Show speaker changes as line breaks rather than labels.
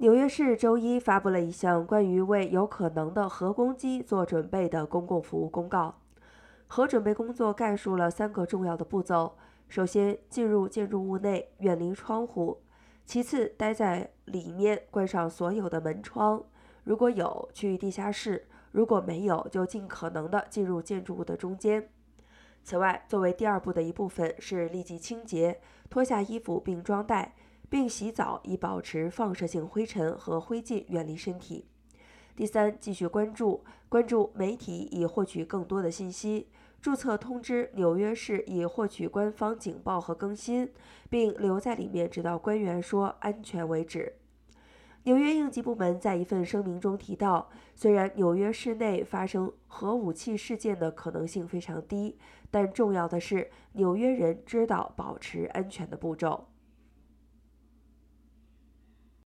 纽约市周一发布了一项关于为有可能的核攻击做准备的公共服务公告。核准备工作概述了三个重要的步骤：首先，进入建筑物内，远离窗户；其次，待在里面，关上所有的门窗；如果有，去地下室；如果没有，就尽可能的进入建筑物的中间。此外，作为第二步的一部分是立即清洁，脱下衣服并装袋。并洗澡，以保持放射性灰尘和灰烬远离身体。第三，继续关注关注媒体，以获取更多的信息。注册通知纽约市，以获取官方警报和更新，并留在里面直到官员说安全为止。纽约应急部门在一份声明中提到，虽然纽约市内发生核武器事件的可能性非常低，但重要的是纽约人知道保持安全的步骤。